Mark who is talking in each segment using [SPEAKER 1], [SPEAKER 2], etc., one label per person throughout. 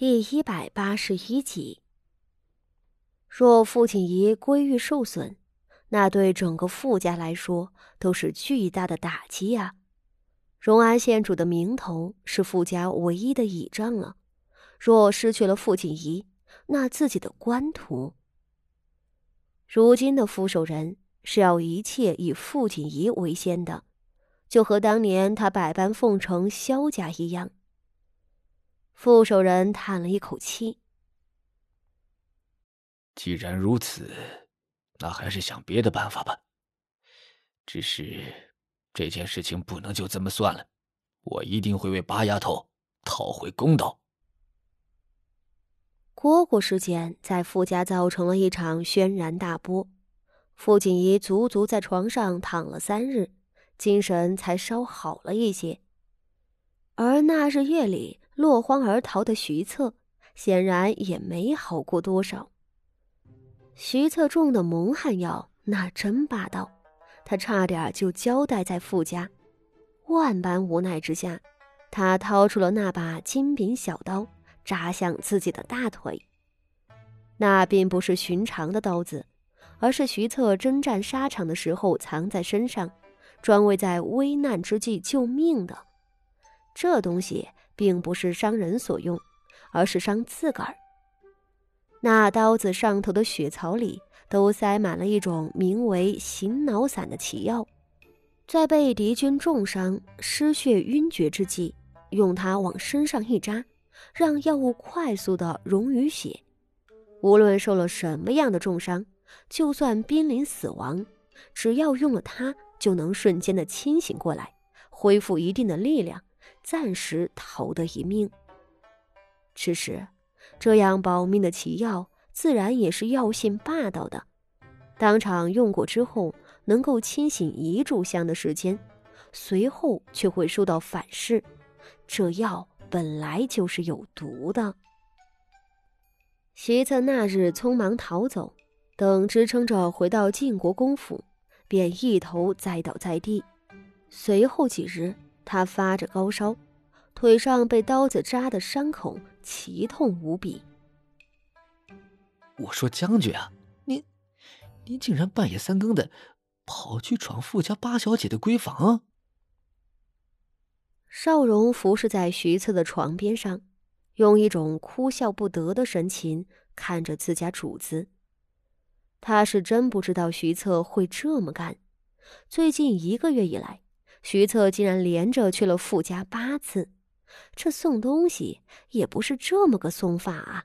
[SPEAKER 1] 第一百八十一集。若傅锦仪归玉受损，那对整个傅家来说都是巨大的打击啊！荣安县主的名头是傅家唯一的倚仗了，若失去了傅锦仪，那自己的官途……如今的傅守仁是要一切以傅锦仪为先的，就和当年他百般奉承萧家一样。傅守仁叹了一口气：“
[SPEAKER 2] 既然如此，那还是想别的办法吧。只是这件事情不能就这么算了，我一定会为八丫头讨回公道。”
[SPEAKER 1] 蝈蝈事件在傅家造成了一场轩然大波，傅锦仪足足在床上躺了三日，精神才稍好了一些。而那日夜里，落荒而逃的徐策，显然也没好过多少。徐策中的蒙汗药那真霸道，他差点就交代在傅家。万般无奈之下，他掏出了那把金柄小刀，扎向自己的大腿。那并不是寻常的刀子，而是徐策征战沙场的时候藏在身上，专为在危难之际救命的。这东西。并不是伤人所用，而是伤自个儿。那刀子上头的血槽里都塞满了一种名为醒脑散的奇药，在被敌军重伤、失血晕厥之际，用它往身上一扎，让药物快速的溶于血。无论受了什么样的重伤，就算濒临死亡，只要用了它，就能瞬间的清醒过来，恢复一定的力量。暂时逃得一命。只是，这样保命的奇药，自然也是药性霸道的。当场用过之后，能够清醒一炷香的时间，随后却会受到反噬。这药本来就是有毒的。席策那日匆忙逃走，等支撑着回到晋国公府，便一头栽倒在地。随后几日。他发着高烧，腿上被刀子扎的伤口奇痛无比。
[SPEAKER 2] 我说将军啊，您，您竟然半夜三更的跑去闯富家八小姐的闺房？
[SPEAKER 1] 邵荣服侍在徐策的床边上，用一种哭笑不得的神情看着自家主子。他是真不知道徐策会这么干。最近一个月以来。徐策竟然连着去了傅家八次，这送东西也不是这么个送法啊！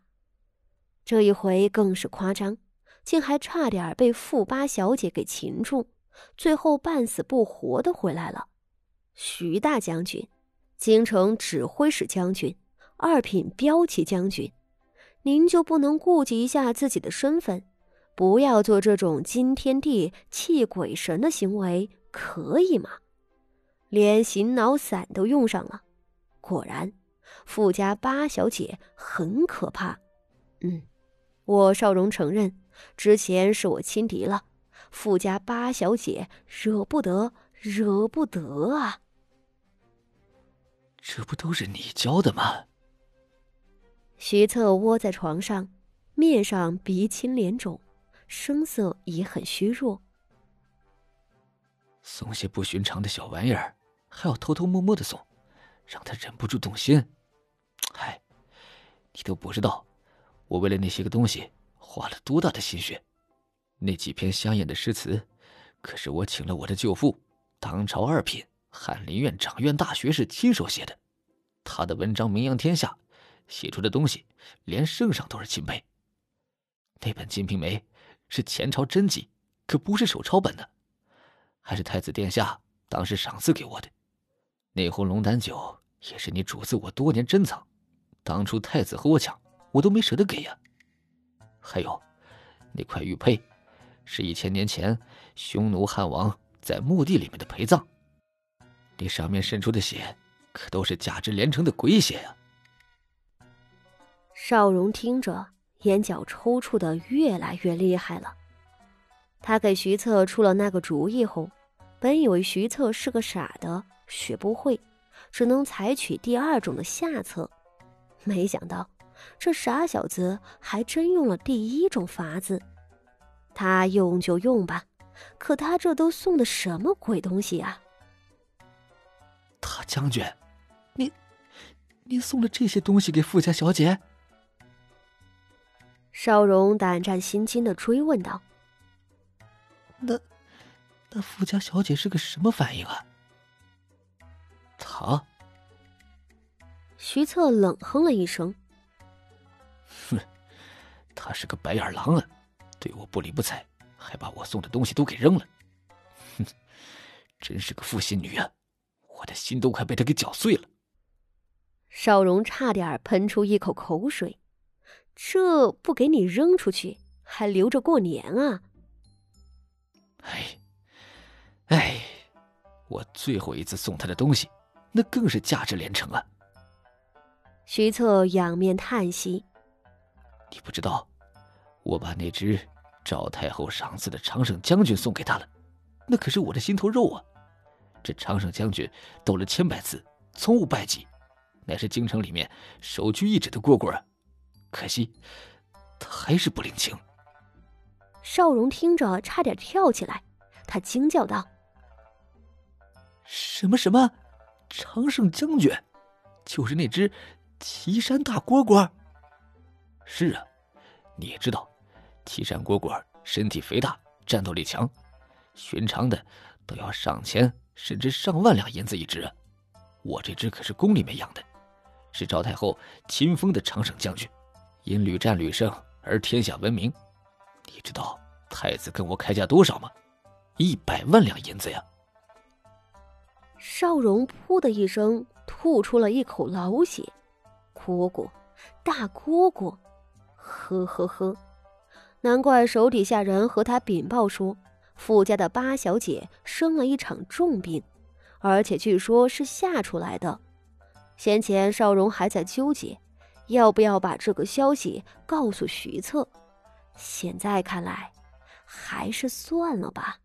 [SPEAKER 1] 这一回更是夸张，竟还差点被傅八小姐给擒住，最后半死不活的回来了。徐大将军，京城指挥使将军，二品骠骑将军，您就不能顾及一下自己的身份，不要做这种惊天地泣鬼神的行为，可以吗？连醒脑散都用上了，果然，富家八小姐很可怕。嗯，我少荣承认，之前是我轻敌了。富家八小姐惹不得，惹不得啊！
[SPEAKER 2] 这不都是你教的吗？
[SPEAKER 1] 徐策窝在床上，面上鼻青脸肿，声色也很虚弱。
[SPEAKER 2] 送些不寻常的小玩意儿。还要偷偷摸摸的送，让他忍不住动心。嗨，你都不知道，我为了那些个东西花了多大的心血。那几篇香艳的诗词，可是我请了我的舅父，当朝二品翰林院掌院大学士亲手写的。他的文章名扬天下，写出的东西连圣上都是钦佩。那本《金瓶梅》是前朝真迹，可不是手抄本的，还是太子殿下当时赏赐给我的。那壶龙胆酒也是你主子我多年珍藏，当初太子和我抢，我都没舍得给呀。还有，那块玉佩，是一千年前匈奴汉王在墓地里面的陪葬，那上面渗出的血，可都是价值连城的鬼血呀。
[SPEAKER 1] 邵荣听着，眼角抽搐的越来越厉害了。他给徐策出了那个主意后，本以为徐策是个傻的。学不会，只能采取第二种的下策。没想到这傻小子还真用了第一种法子。他用就用吧，可他这都送的什么鬼东西啊？
[SPEAKER 2] 大将军，你，你送了这些东西给富家小姐？
[SPEAKER 1] 邵荣胆战心惊的追问道：“
[SPEAKER 2] 那，那富家小姐是个什么反应啊？”他，
[SPEAKER 1] 徐策冷哼了一声：“
[SPEAKER 2] 哼，他是个白眼狼啊！”对我不理不睬，还把我送的东西都给扔了，哼，真是个负心女啊！我的心都快被他给搅碎了。
[SPEAKER 1] 少荣差点喷出一口口水，这不给你扔出去，还留着过年啊？
[SPEAKER 2] 哎，哎，我最后一次送他的东西，那更是价值连城啊！
[SPEAKER 1] 徐策仰面叹息：“
[SPEAKER 2] 你不知道，我把那只……”赵太后赏赐的长胜将军送给他了，那可是我的心头肉啊！这长胜将军斗了千百次，从无败绩，乃是京城里面首屈一指的蝈蝈啊！可惜他还是不领情。
[SPEAKER 1] 邵荣听着差点跳起来，他惊叫道：“
[SPEAKER 2] 什么什么？长胜将军，就是那只岐山大蝈蝈？是啊，你也知道。”岐山蝈蝈身体肥大，战斗力强，寻常的都要上千甚至上万两银子一只！我这只可是宫里面养的，是赵太后亲封的长胜将军，因屡战屡胜而天下闻名。你知道太子跟我开价多少吗？一百万两银子呀！
[SPEAKER 1] 邵荣噗的一声吐出了一口老血，蝈蝈，大蝈蝈，呵呵呵。难怪手底下人和他禀报说，傅家的八小姐生了一场重病，而且据说是吓出来的。先前邵荣还在纠结，要不要把这个消息告诉徐策，现在看来，还是算了吧。